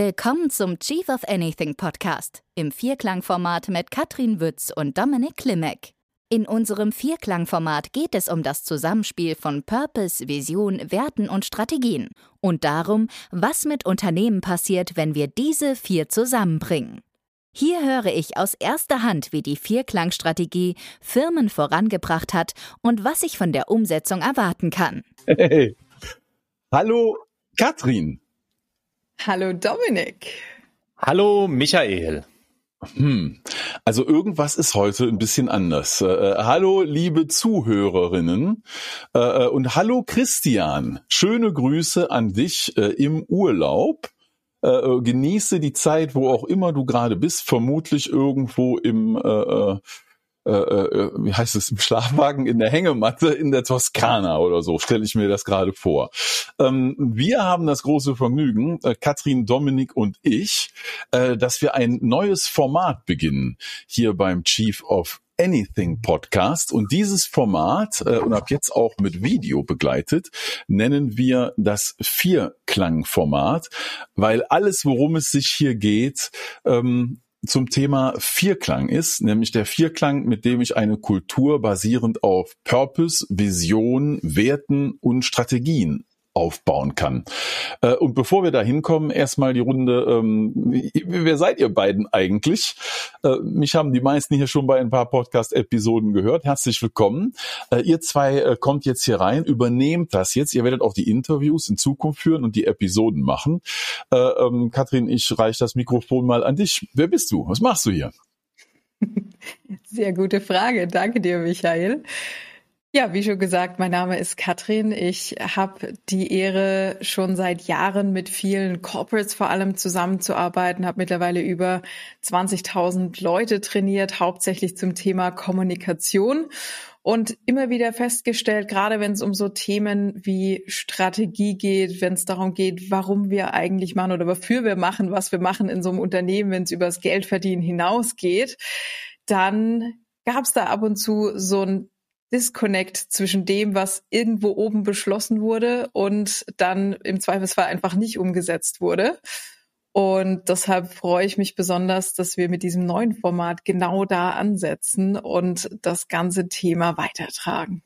Willkommen zum Chief of Anything Podcast im Vierklangformat mit Katrin Wütz und Dominik Klimek. In unserem Vierklangformat geht es um das Zusammenspiel von Purpose, Vision, Werten und Strategien und darum, was mit Unternehmen passiert, wenn wir diese vier zusammenbringen. Hier höre ich aus erster Hand, wie die Vierklangstrategie Firmen vorangebracht hat und was ich von der Umsetzung erwarten kann. Hey. Hallo Katrin. Hallo Dominik. Hallo Michael. Hm. Also irgendwas ist heute ein bisschen anders. Äh, äh hallo liebe Zuhörerinnen äh, äh, und hallo Christian. Schöne Grüße an dich äh, im Urlaub. Äh, genieße die Zeit, wo auch immer du gerade bist, vermutlich irgendwo im äh, äh, wie heißt es, im Schlafwagen in der Hängematte in der Toskana oder so, stelle ich mir das gerade vor. Ähm, wir haben das große Vergnügen, äh, Katrin, Dominik und ich, äh, dass wir ein neues Format beginnen hier beim Chief of Anything Podcast. Und dieses Format, äh, und ab jetzt auch mit Video begleitet, nennen wir das Vierklang-Format, weil alles, worum es sich hier geht, ähm, zum Thema Vierklang ist, nämlich der Vierklang, mit dem ich eine Kultur basierend auf Purpose, Vision, Werten und Strategien aufbauen kann. Äh, und bevor wir da hinkommen, erstmal die Runde, ähm, wer seid ihr beiden eigentlich? Äh, mich haben die meisten hier schon bei ein paar Podcast-Episoden gehört. Herzlich willkommen. Äh, ihr zwei kommt jetzt hier rein, übernehmt das jetzt. Ihr werdet auch die Interviews in Zukunft führen und die Episoden machen. Ähm, Kathrin, ich reiche das Mikrofon mal an dich. Wer bist du? Was machst du hier? Sehr gute Frage. Danke dir, Michael. Ja, wie schon gesagt, mein Name ist Katrin. Ich habe die Ehre, schon seit Jahren mit vielen Corporates vor allem zusammenzuarbeiten, habe mittlerweile über 20.000 Leute trainiert, hauptsächlich zum Thema Kommunikation und immer wieder festgestellt, gerade wenn es um so Themen wie Strategie geht, wenn es darum geht, warum wir eigentlich machen oder wofür wir machen, was wir machen in so einem Unternehmen, wenn es über das Geldverdienen hinausgeht, dann gab es da ab und zu so ein Disconnect zwischen dem, was irgendwo oben beschlossen wurde und dann im Zweifelsfall einfach nicht umgesetzt wurde. Und deshalb freue ich mich besonders, dass wir mit diesem neuen Format genau da ansetzen und das ganze Thema weitertragen.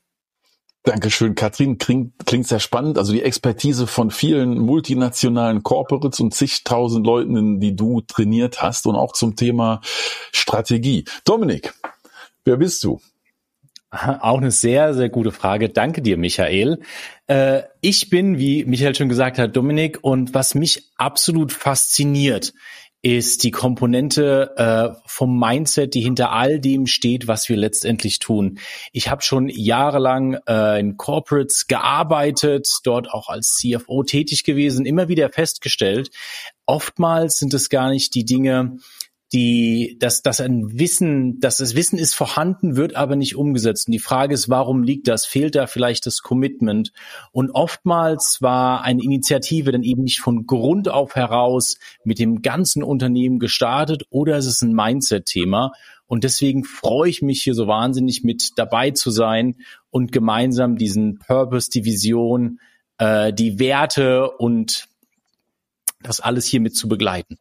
Dankeschön, Katrin. Klingt, klingt sehr spannend. Also die Expertise von vielen multinationalen Corporates und zigtausend Leuten, die du trainiert hast und auch zum Thema Strategie. Dominik, wer bist du? Auch eine sehr, sehr gute Frage. Danke dir, Michael. Äh, ich bin, wie Michael schon gesagt hat, Dominik, und was mich absolut fasziniert, ist die Komponente äh, vom Mindset, die hinter all dem steht, was wir letztendlich tun. Ich habe schon jahrelang äh, in Corporates gearbeitet, dort auch als CFO tätig gewesen, immer wieder festgestellt, oftmals sind es gar nicht die Dinge, die, dass, dass ein Wissen, dass das Wissen ist vorhanden, wird aber nicht umgesetzt. Und die Frage ist, warum liegt das? Fehlt da vielleicht das Commitment? Und oftmals war eine Initiative dann eben nicht von Grund auf heraus mit dem ganzen Unternehmen gestartet oder ist es ein Mindset-Thema? Und deswegen freue ich mich hier so wahnsinnig mit dabei zu sein und gemeinsam diesen Purpose, die Vision, äh, die Werte und das alles hier mit zu begleiten.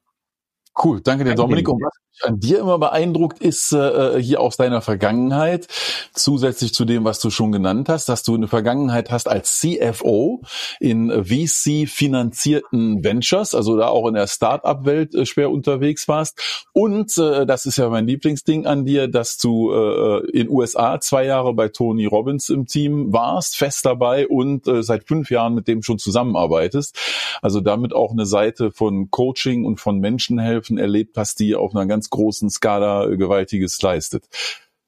Cool, danke dir, Dominik. Und was mich an dir immer beeindruckt, ist äh, hier aus deiner Vergangenheit, zusätzlich zu dem, was du schon genannt hast, dass du eine Vergangenheit hast als CFO in VC-finanzierten Ventures, also da auch in der Start-up-Welt äh, schwer unterwegs warst. Und äh, das ist ja mein Lieblingsding an dir, dass du äh, in USA zwei Jahre bei Tony Robbins im Team warst, fest dabei und äh, seit fünf Jahren mit dem schon zusammenarbeitest. Also damit auch eine Seite von Coaching und von Menschenhelfen erlebt hast, die auf einer ganz großen Skala Gewaltiges leistet.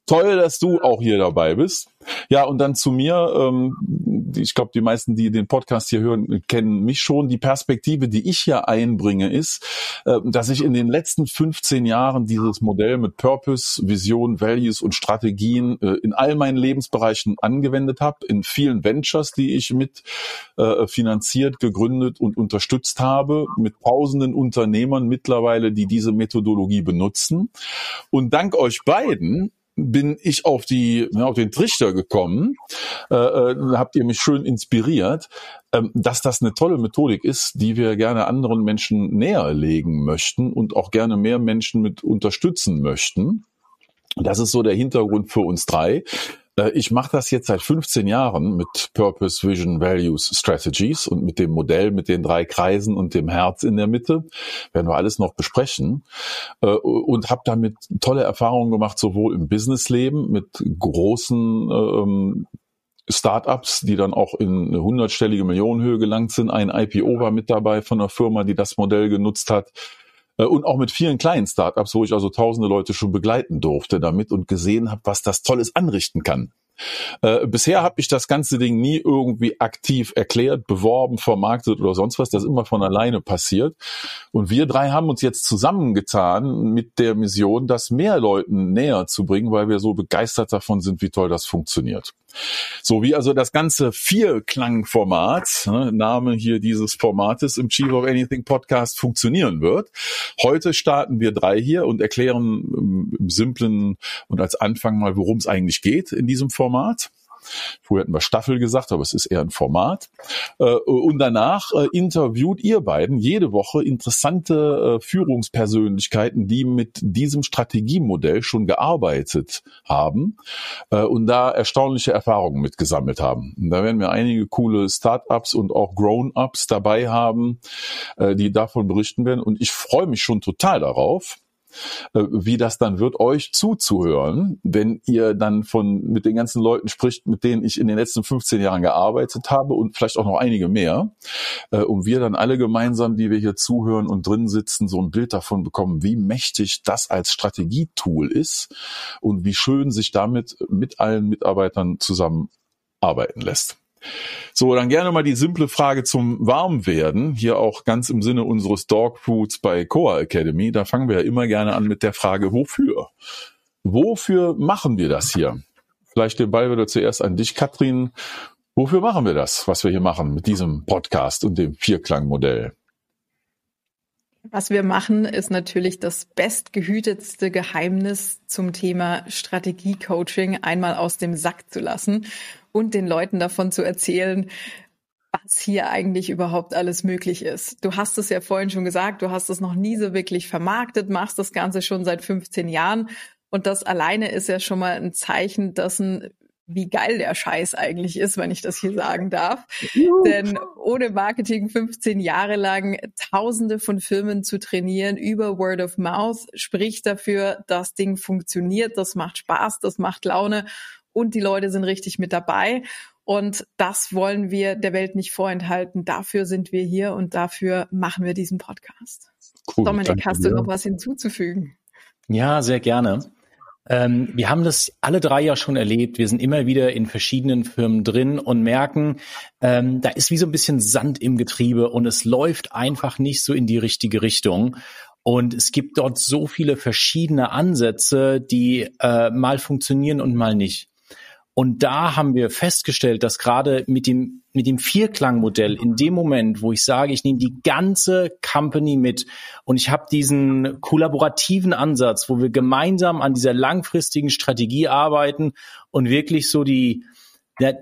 Toll, dass du auch hier dabei bist. Ja, und dann zu mir. Ähm, ich glaube, die meisten, die den Podcast hier hören, kennen mich schon. Die Perspektive, die ich hier einbringe, ist, äh, dass ich in den letzten 15 Jahren dieses Modell mit Purpose, Vision, Values und Strategien äh, in all meinen Lebensbereichen angewendet habe, in vielen Ventures, die ich mit äh, finanziert, gegründet und unterstützt habe, mit tausenden Unternehmern mittlerweile, die diese Methodologie benutzen. Und dank euch beiden bin ich auf die ja, auf den Trichter gekommen, äh, äh, habt ihr mich schön inspiriert, ähm, dass das eine tolle Methodik ist, die wir gerne anderen Menschen näher legen möchten und auch gerne mehr Menschen mit unterstützen möchten. Das ist so der Hintergrund für uns drei. Äh, ich mache das jetzt seit 15 Jahren mit Purpose, Vision, Values, Strategies und mit dem Modell mit den drei Kreisen und dem Herz in der Mitte. Werden wir alles noch besprechen. Äh, und habe damit tolle Erfahrungen gemacht, sowohl im Businessleben mit großen ähm, Startups, die dann auch in eine hundertstellige Millionenhöhe gelangt sind. Ein IPO war mit dabei von einer Firma, die das Modell genutzt hat. Äh, und auch mit vielen kleinen Startups, wo ich also tausende Leute schon begleiten durfte damit und gesehen habe, was das Tolles anrichten kann. Äh, bisher habe ich das ganze Ding nie irgendwie aktiv erklärt, beworben, vermarktet oder sonst was. Das ist immer von alleine passiert. Und wir drei haben uns jetzt zusammengetan mit der Mission, das mehr Leuten näher zu bringen, weil wir so begeistert davon sind, wie toll das funktioniert. So wie also das ganze Vierklang-Format, ne, Name hier dieses Formates im Chief of Anything Podcast funktionieren wird. Heute starten wir drei hier und erklären im, im simplen und als Anfang mal, worum es eigentlich geht in diesem Format. Vorher hätten wir Staffel gesagt, aber es ist eher ein Format. Äh, und danach äh, interviewt ihr beiden jede Woche interessante äh, Führungspersönlichkeiten, die mit diesem Strategiemodell schon gearbeitet haben und da erstaunliche Erfahrungen mitgesammelt haben. Und da werden wir einige coole Startups und auch Grown-ups dabei haben, die davon berichten werden. Und ich freue mich schon total darauf, wie das dann wird, euch zuzuhören, wenn ihr dann von mit den ganzen Leuten spricht, mit denen ich in den letzten 15 Jahren gearbeitet habe und vielleicht auch noch einige mehr, äh, und wir dann alle gemeinsam, die wir hier zuhören und drin sitzen, so ein Bild davon bekommen, wie mächtig das als Strategietool ist und wie schön sich damit mit allen Mitarbeitern zusammenarbeiten lässt. So, dann gerne mal die simple Frage zum Warmwerden. Hier auch ganz im Sinne unseres Dog Foods bei Coa Academy. Da fangen wir ja immer gerne an mit der Frage, wofür? Wofür machen wir das hier? Vielleicht den Ball wieder zuerst an dich, Katrin. Wofür machen wir das, was wir hier machen mit diesem Podcast und dem Vierklangmodell? Was wir machen, ist natürlich das bestgehütetste Geheimnis zum Thema Strategiecoaching einmal aus dem Sack zu lassen und den Leuten davon zu erzählen, was hier eigentlich überhaupt alles möglich ist. Du hast es ja vorhin schon gesagt, du hast es noch nie so wirklich vermarktet, machst das Ganze schon seit 15 Jahren und das alleine ist ja schon mal ein Zeichen dessen, wie geil der Scheiß eigentlich ist, wenn ich das hier sagen darf. Juhu. Denn ohne Marketing 15 Jahre lang Tausende von Firmen zu trainieren über Word of Mouth spricht dafür, das Ding funktioniert, das macht Spaß, das macht Laune und die Leute sind richtig mit dabei. Und das wollen wir der Welt nicht vorenthalten. Dafür sind wir hier und dafür machen wir diesen Podcast. Cool, Dominik, hast du noch was hinzuzufügen? Ja, sehr gerne. Ähm, wir haben das alle drei ja schon erlebt. Wir sind immer wieder in verschiedenen Firmen drin und merken, ähm, da ist wie so ein bisschen Sand im Getriebe und es läuft einfach nicht so in die richtige Richtung. Und es gibt dort so viele verschiedene Ansätze, die äh, mal funktionieren und mal nicht. Und da haben wir festgestellt, dass gerade mit dem, mit dem Vierklangmodell in dem Moment, wo ich sage, ich nehme die ganze Company mit und ich habe diesen kollaborativen Ansatz, wo wir gemeinsam an dieser langfristigen Strategie arbeiten und wirklich so die,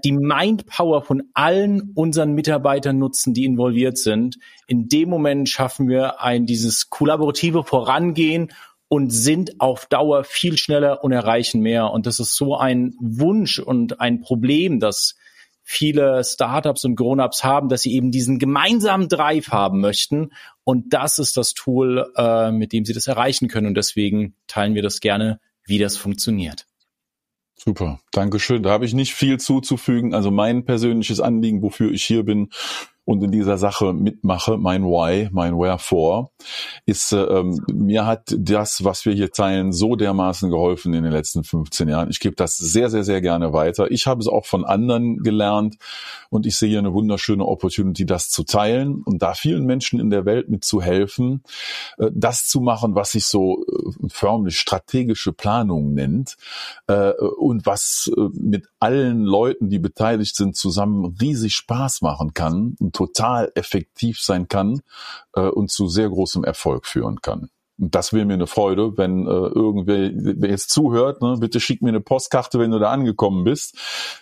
die Mindpower von allen unseren Mitarbeitern nutzen, die involviert sind. In dem Moment schaffen wir ein, dieses kollaborative Vorangehen und sind auf Dauer viel schneller und erreichen mehr. Und das ist so ein Wunsch und ein Problem, dass viele Startups und Grown-ups haben, dass sie eben diesen gemeinsamen Drive haben möchten. Und das ist das Tool, äh, mit dem sie das erreichen können. Und deswegen teilen wir das gerne, wie das funktioniert. Super, Dankeschön. Da habe ich nicht viel zuzufügen. Also mein persönliches Anliegen, wofür ich hier bin, und in dieser Sache mitmache, mein Why, mein Wherefore, ist, äh, ähm, mir hat das, was wir hier teilen, so dermaßen geholfen in den letzten 15 Jahren. Ich gebe das sehr, sehr, sehr gerne weiter. Ich habe es auch von anderen gelernt und ich sehe eine wunderschöne Opportunity, das zu teilen und da vielen Menschen in der Welt mit zu helfen, äh, das zu machen, was sich so äh, förmlich strategische Planung nennt äh, und was äh, mit allen Leuten, die beteiligt sind, zusammen riesig Spaß machen kann total effektiv sein kann äh, und zu sehr großem Erfolg führen kann. das wäre mir eine Freude, wenn äh, irgendwer wer jetzt zuhört, ne, bitte schick mir eine Postkarte, wenn du da angekommen bist.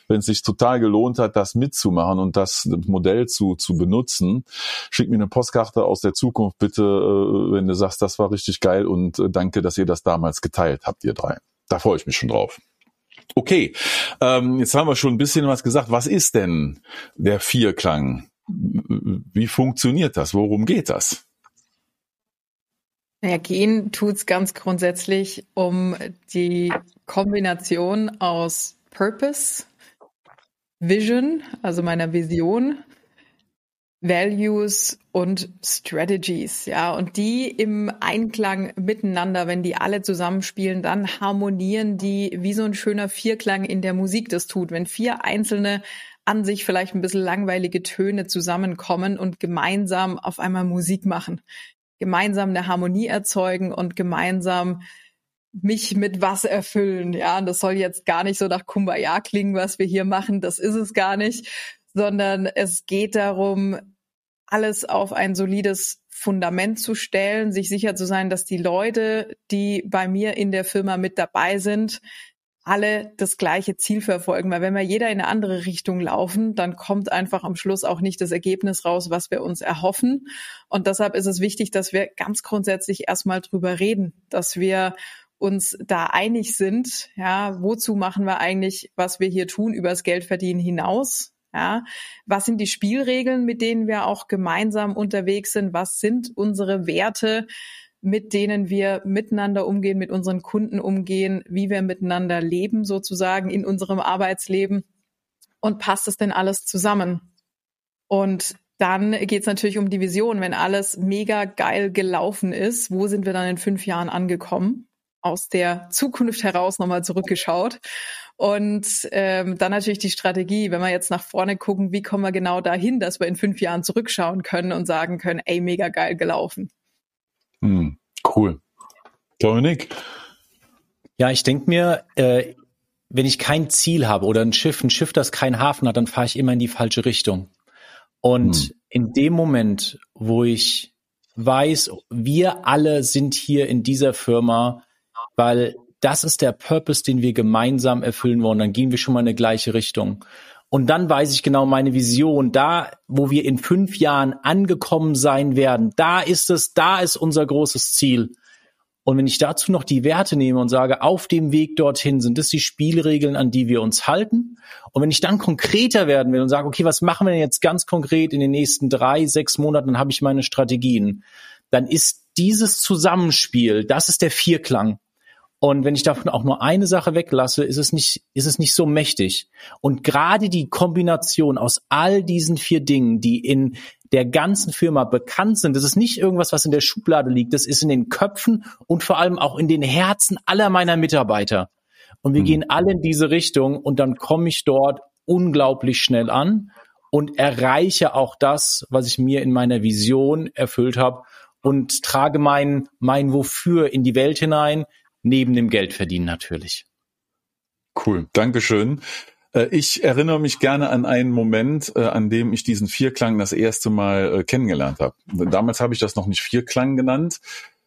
Wenn es sich total gelohnt hat, das mitzumachen und das Modell zu, zu benutzen, schick mir eine Postkarte aus der Zukunft, bitte, äh, wenn du sagst, das war richtig geil und äh, danke, dass ihr das damals geteilt habt, ihr drei. Da freue ich mich schon drauf. Okay, ähm, jetzt haben wir schon ein bisschen was gesagt. Was ist denn der Vierklang? Wie funktioniert das? Worum geht das? Naja, gehen tut's ganz grundsätzlich um die Kombination aus Purpose, Vision, also meiner Vision, Values und Strategies, ja, und die im Einklang miteinander, wenn die alle zusammenspielen, dann harmonieren die wie so ein schöner Vierklang in der Musik das tut. Wenn vier einzelne an sich vielleicht ein bisschen langweilige Töne zusammenkommen und gemeinsam auf einmal Musik machen gemeinsam eine Harmonie erzeugen und gemeinsam mich mit was erfüllen. Ja, und das soll jetzt gar nicht so nach Kumbaya klingen, was wir hier machen. Das ist es gar nicht, sondern es geht darum, alles auf ein solides Fundament zu stellen, sich sicher zu sein, dass die Leute, die bei mir in der Firma mit dabei sind, alle das gleiche Ziel verfolgen. Weil wenn wir jeder in eine andere Richtung laufen, dann kommt einfach am Schluss auch nicht das Ergebnis raus, was wir uns erhoffen. Und deshalb ist es wichtig, dass wir ganz grundsätzlich erstmal drüber reden, dass wir uns da einig sind, ja, wozu machen wir eigentlich, was wir hier tun, übers Geldverdienen hinaus, ja, was sind die Spielregeln, mit denen wir auch gemeinsam unterwegs sind? Was sind unsere Werte? Mit denen wir miteinander umgehen, mit unseren Kunden umgehen, wie wir miteinander leben sozusagen in unserem Arbeitsleben und passt es denn alles zusammen? Und dann geht es natürlich um die Vision. Wenn alles mega geil gelaufen ist, wo sind wir dann in fünf Jahren angekommen? Aus der Zukunft heraus nochmal zurückgeschaut. Und ähm, dann natürlich die Strategie, wenn wir jetzt nach vorne gucken, wie kommen wir genau dahin, dass wir in fünf Jahren zurückschauen können und sagen können, ey, mega geil gelaufen. Hm, cool. Dominik? Ja, ich denke mir, äh, wenn ich kein Ziel habe oder ein Schiff, ein Schiff, das keinen Hafen hat, dann fahre ich immer in die falsche Richtung. Und hm. in dem Moment, wo ich weiß, wir alle sind hier in dieser Firma, weil das ist der Purpose, den wir gemeinsam erfüllen wollen, dann gehen wir schon mal in eine gleiche Richtung. Und dann weiß ich genau meine Vision. Da, wo wir in fünf Jahren angekommen sein werden, da ist es, da ist unser großes Ziel. Und wenn ich dazu noch die Werte nehme und sage, auf dem Weg dorthin sind es die Spielregeln, an die wir uns halten. Und wenn ich dann konkreter werden will und sage, okay, was machen wir denn jetzt ganz konkret in den nächsten drei, sechs Monaten, dann habe ich meine Strategien. Dann ist dieses Zusammenspiel, das ist der Vierklang. Und wenn ich davon auch nur eine Sache weglasse, ist es nicht, ist es nicht so mächtig. Und gerade die Kombination aus all diesen vier Dingen, die in der ganzen Firma bekannt sind, das ist nicht irgendwas, was in der Schublade liegt, das ist in den Köpfen und vor allem auch in den Herzen aller meiner Mitarbeiter. Und wir mhm. gehen alle in diese Richtung und dann komme ich dort unglaublich schnell an und erreiche auch das, was ich mir in meiner Vision erfüllt habe und trage mein, mein Wofür in die Welt hinein, neben dem Geldverdienen natürlich. Cool, Dankeschön. Äh, ich erinnere mich gerne an einen Moment, äh, an dem ich diesen Vierklang das erste Mal äh, kennengelernt habe. Damals habe ich das noch nicht Vierklang genannt,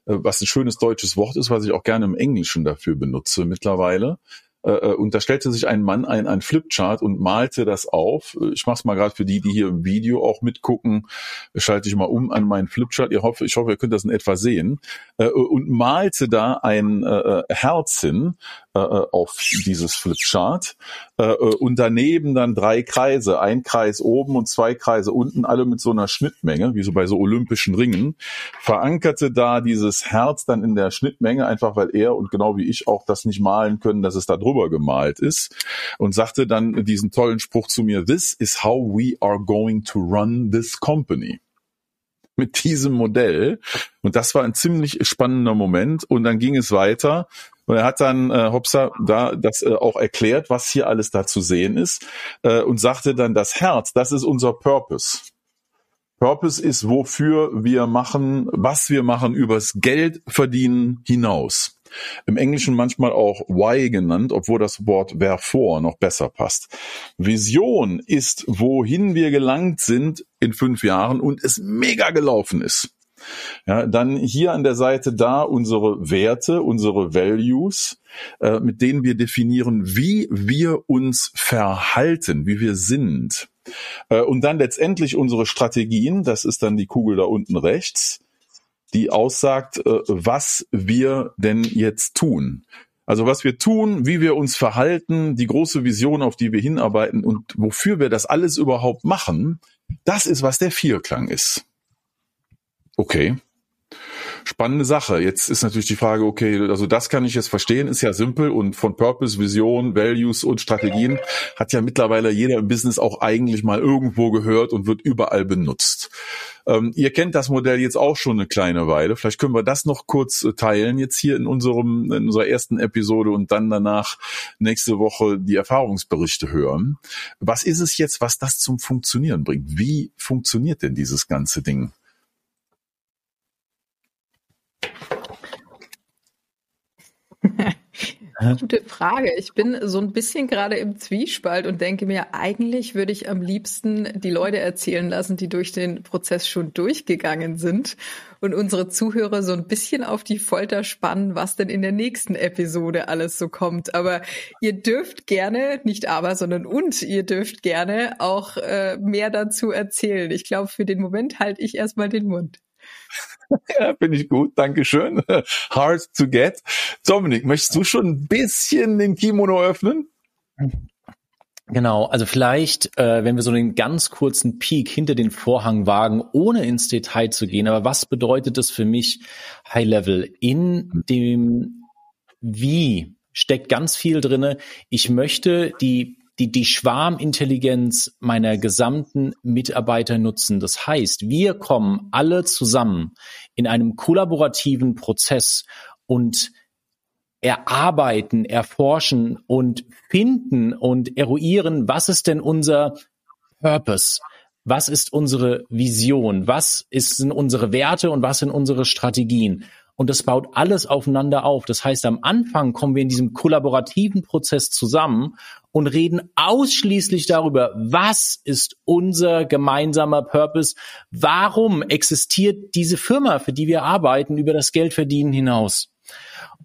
was ein schönes deutsches Wort ist, was ich auch gerne im Englischen dafür benutze mittlerweile. Äh, äh, und da stellte sich ein Mann ein, ein Flipchart und malte das auf. Ich mache es mal gerade für die, die hier im Video auch mitgucken, schalte ich mal um an meinen Flipchart. Ich hoffe, ich hoffe, ihr könnt das in etwa sehen. Äh, und malte da ein Herz hin auf dieses Flipchart und daneben dann drei Kreise, ein Kreis oben und zwei Kreise unten, alle mit so einer Schnittmenge, wie so bei so olympischen Ringen, verankerte da dieses Herz dann in der Schnittmenge, einfach weil er und genau wie ich auch das nicht malen können, dass es da drüber drüber gemalt ist und sagte dann diesen tollen Spruch zu mir, this is how we are going to run this company mit diesem Modell. Und das war ein ziemlich spannender Moment. Und dann ging es weiter. Und er hat dann äh, Hopsa da das äh, auch erklärt, was hier alles da zu sehen ist äh, und sagte dann, das Herz, das ist unser Purpose. Purpose ist, wofür wir machen, was wir machen, übers Geld verdienen hinaus im Englischen manchmal auch why genannt, obwohl das Wort wherefore noch besser passt. Vision ist, wohin wir gelangt sind in fünf Jahren und es mega gelaufen ist. Ja, dann hier an der Seite da unsere Werte, unsere Values, äh, mit denen wir definieren, wie wir uns verhalten, wie wir sind. Äh, und dann letztendlich unsere Strategien, das ist dann die Kugel da unten rechts, die aussagt, äh, was wir denn jetzt tun. Also was wir tun, wie wir uns verhalten, die große Vision, auf die wir hinarbeiten und wofür wir das alles überhaupt machen, das ist, was der Vierklang ist. Okay. Spannende Sache. Jetzt ist natürlich die Frage, okay, also das kann ich jetzt verstehen, ist ja simpel und von Purpose, Vision, Values und Strategien hat ja mittlerweile jeder im Business auch eigentlich mal irgendwo gehört und wird überall benutzt. Ähm, ihr kennt das Modell jetzt auch schon eine kleine Weile. Vielleicht können wir das noch kurz äh, teilen jetzt hier in unserem in unserer ersten Episode und dann danach nächste Woche die Erfahrungsberichte hören. Was ist es jetzt, was das zum Funktionieren bringt? Wie funktioniert denn dieses ganze Ding? Gute Frage. Ich bin so ein bisschen gerade im Zwiespalt und denke mir, eigentlich würde ich am liebsten die Leute erzählen lassen, die durch den Prozess schon durchgegangen sind und unsere Zuhörer so ein bisschen auf die Folter spannen, was denn in der nächsten Episode alles so kommt. Aber ihr dürft gerne, nicht aber, sondern und, ihr dürft gerne auch äh, mehr dazu erzählen. Ich glaube, für den Moment halte ich erstmal den Mund. Ja, finde ich gut. Dankeschön. Hard to get. Dominik, möchtest du schon ein bisschen den Kimono öffnen? Genau, also vielleicht, äh, wenn wir so einen ganz kurzen Peak hinter den Vorhang wagen, ohne ins Detail zu gehen, aber was bedeutet das für mich High Level? In dem Wie steckt ganz viel drinne. Ich möchte die die, die Schwarmintelligenz meiner gesamten Mitarbeiter nutzen. Das heißt, wir kommen alle zusammen in einem kollaborativen Prozess und erarbeiten, erforschen und finden und eruieren, was ist denn unser Purpose? Was ist unsere Vision? Was sind unsere Werte und was sind unsere Strategien? Und das baut alles aufeinander auf. Das heißt, am Anfang kommen wir in diesem kollaborativen Prozess zusammen und reden ausschließlich darüber, was ist unser gemeinsamer Purpose? Warum existiert diese Firma, für die wir arbeiten, über das Geldverdienen hinaus?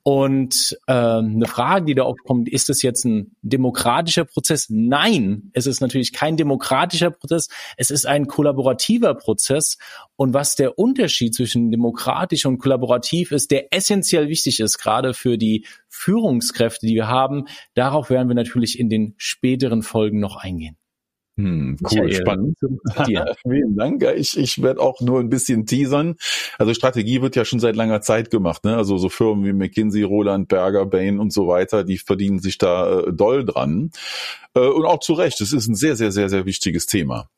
Und äh, eine Frage, die da aufkommt, ist es jetzt ein demokratischer Prozess? Nein, es ist natürlich kein demokratischer Prozess. Es ist ein kollaborativer Prozess. Und was der Unterschied zwischen demokratisch und kollaborativ ist, der essentiell wichtig ist, gerade für die Führungskräfte, die wir haben, darauf werden wir natürlich in den späteren Folgen noch eingehen. Hm, cool, Michael, spannend. Vielen Dank. Ich, ich werde auch nur ein bisschen teasern. Also Strategie wird ja schon seit langer Zeit gemacht. Ne? Also so Firmen wie McKinsey, Roland Berger, Bain und so weiter, die verdienen sich da äh, doll dran. Äh, und auch zu Recht. Es ist ein sehr, sehr, sehr, sehr wichtiges Thema.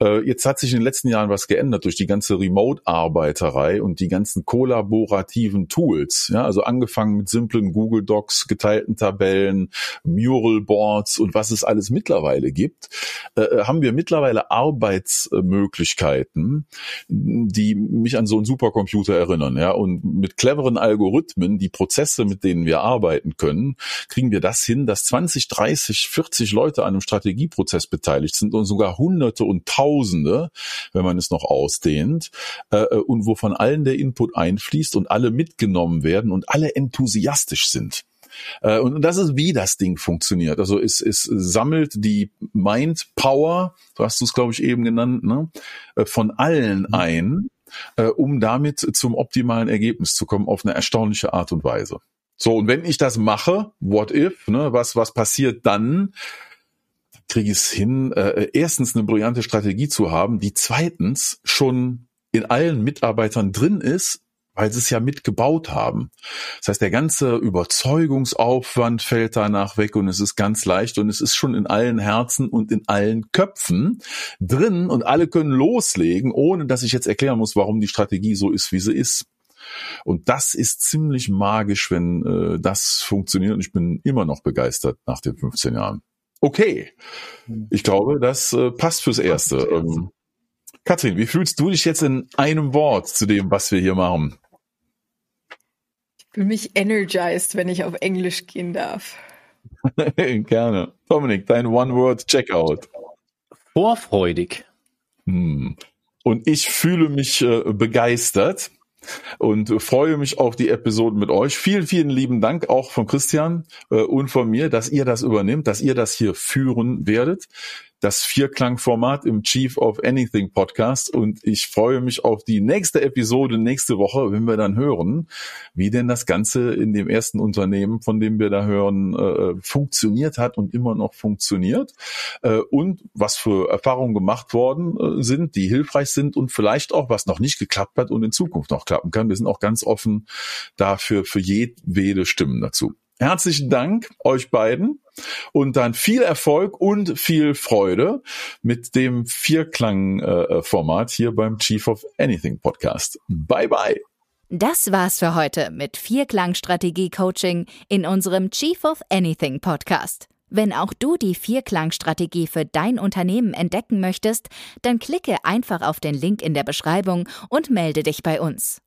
Äh, jetzt hat sich in den letzten Jahren was geändert durch die ganze Remote-Arbeiterei und die ganzen kollaborativen Tools. Ja, also angefangen mit simplen Google Docs, geteilten Tabellen, Mural Boards und was es alles mittlerweile gibt, äh, äh, haben wir mittlerweile Arbeitsmöglichkeiten, die mich an so einen Supercomputer erinnern. Ja, und mit cleveren Algorithmen, die Prozesse, mit denen wir arbeiten können, kriegen wir das hin, dass 20, 30, 40 Leute an einem Strategieprozess beteiligt sind und sogar Hunderte und Tausende, wenn man es noch ausdehnt, äh, äh, und wovon allen der Input einfließt und alle mitgenommen werden und alle enthusiastisch sind. Äh, und das ist, wie das Ding funktioniert. Also es, es sammelt die Mind Power, so hast du es, glaube ich, eben genannt, ne, äh, von allen mhm. ein, äh, um damit zum optimalen Ergebnis zu kommen auf eine erstaunliche Art und Weise. So, und wenn ich das mache, what if, ne, was, was passiert dann? kriege ich es hin, äh, erstens eine brillante Strategie zu haben, die zweitens schon in allen Mitarbeitern drin ist, weil sie es ja mitgebaut haben. Das heißt, der ganze Überzeugungsaufwand fällt danach weg und es ist ganz leicht und es ist schon in allen Herzen und in allen Köpfen drin und alle können loslegen, ohne dass ich jetzt erklären muss, warum die Strategie so ist, wie sie ist. Und das ist ziemlich magisch, wenn äh, das funktioniert. Und ich bin immer noch begeistert nach den 15 Jahren. Okay. Hm. Ich glaube, das äh, passt fürs Erste. Ähm, Katrin, wie fühlst du dich jetzt in einem Wort zu dem, was wir hier machen? Ich fühle mich energized, wenn ich auf Englisch gehen darf. Gerne. Dominik, dein One-Word-Checkout. Vorfreudig. Hm. und ich fühle mich äh, begeistert und freue mich auf die Episode mit euch. Vielen, vielen lieben Dank auch von Christian äh, und von mir, dass ihr das übernimmt, dass ihr das hier führen werdet das Vierklang-Format im Chief of Anything Podcast und ich freue mich auf die nächste Episode nächste Woche, wenn wir dann hören, wie denn das Ganze in dem ersten Unternehmen, von dem wir da hören, äh, funktioniert hat und immer noch funktioniert äh, und was für Erfahrungen gemacht worden äh, sind, die hilfreich sind und vielleicht auch was noch nicht geklappt hat und in Zukunft noch klappen kann. Wir sind auch ganz offen dafür für jedwede Stimmen dazu. Herzlichen Dank euch beiden und dann viel Erfolg und viel Freude mit dem Vierklang-Format hier beim Chief of Anything Podcast. Bye bye. Das war's für heute mit Vierklang-Strategie-Coaching in unserem Chief of Anything Podcast. Wenn auch du die Vierklang-Strategie für dein Unternehmen entdecken möchtest, dann klicke einfach auf den Link in der Beschreibung und melde dich bei uns.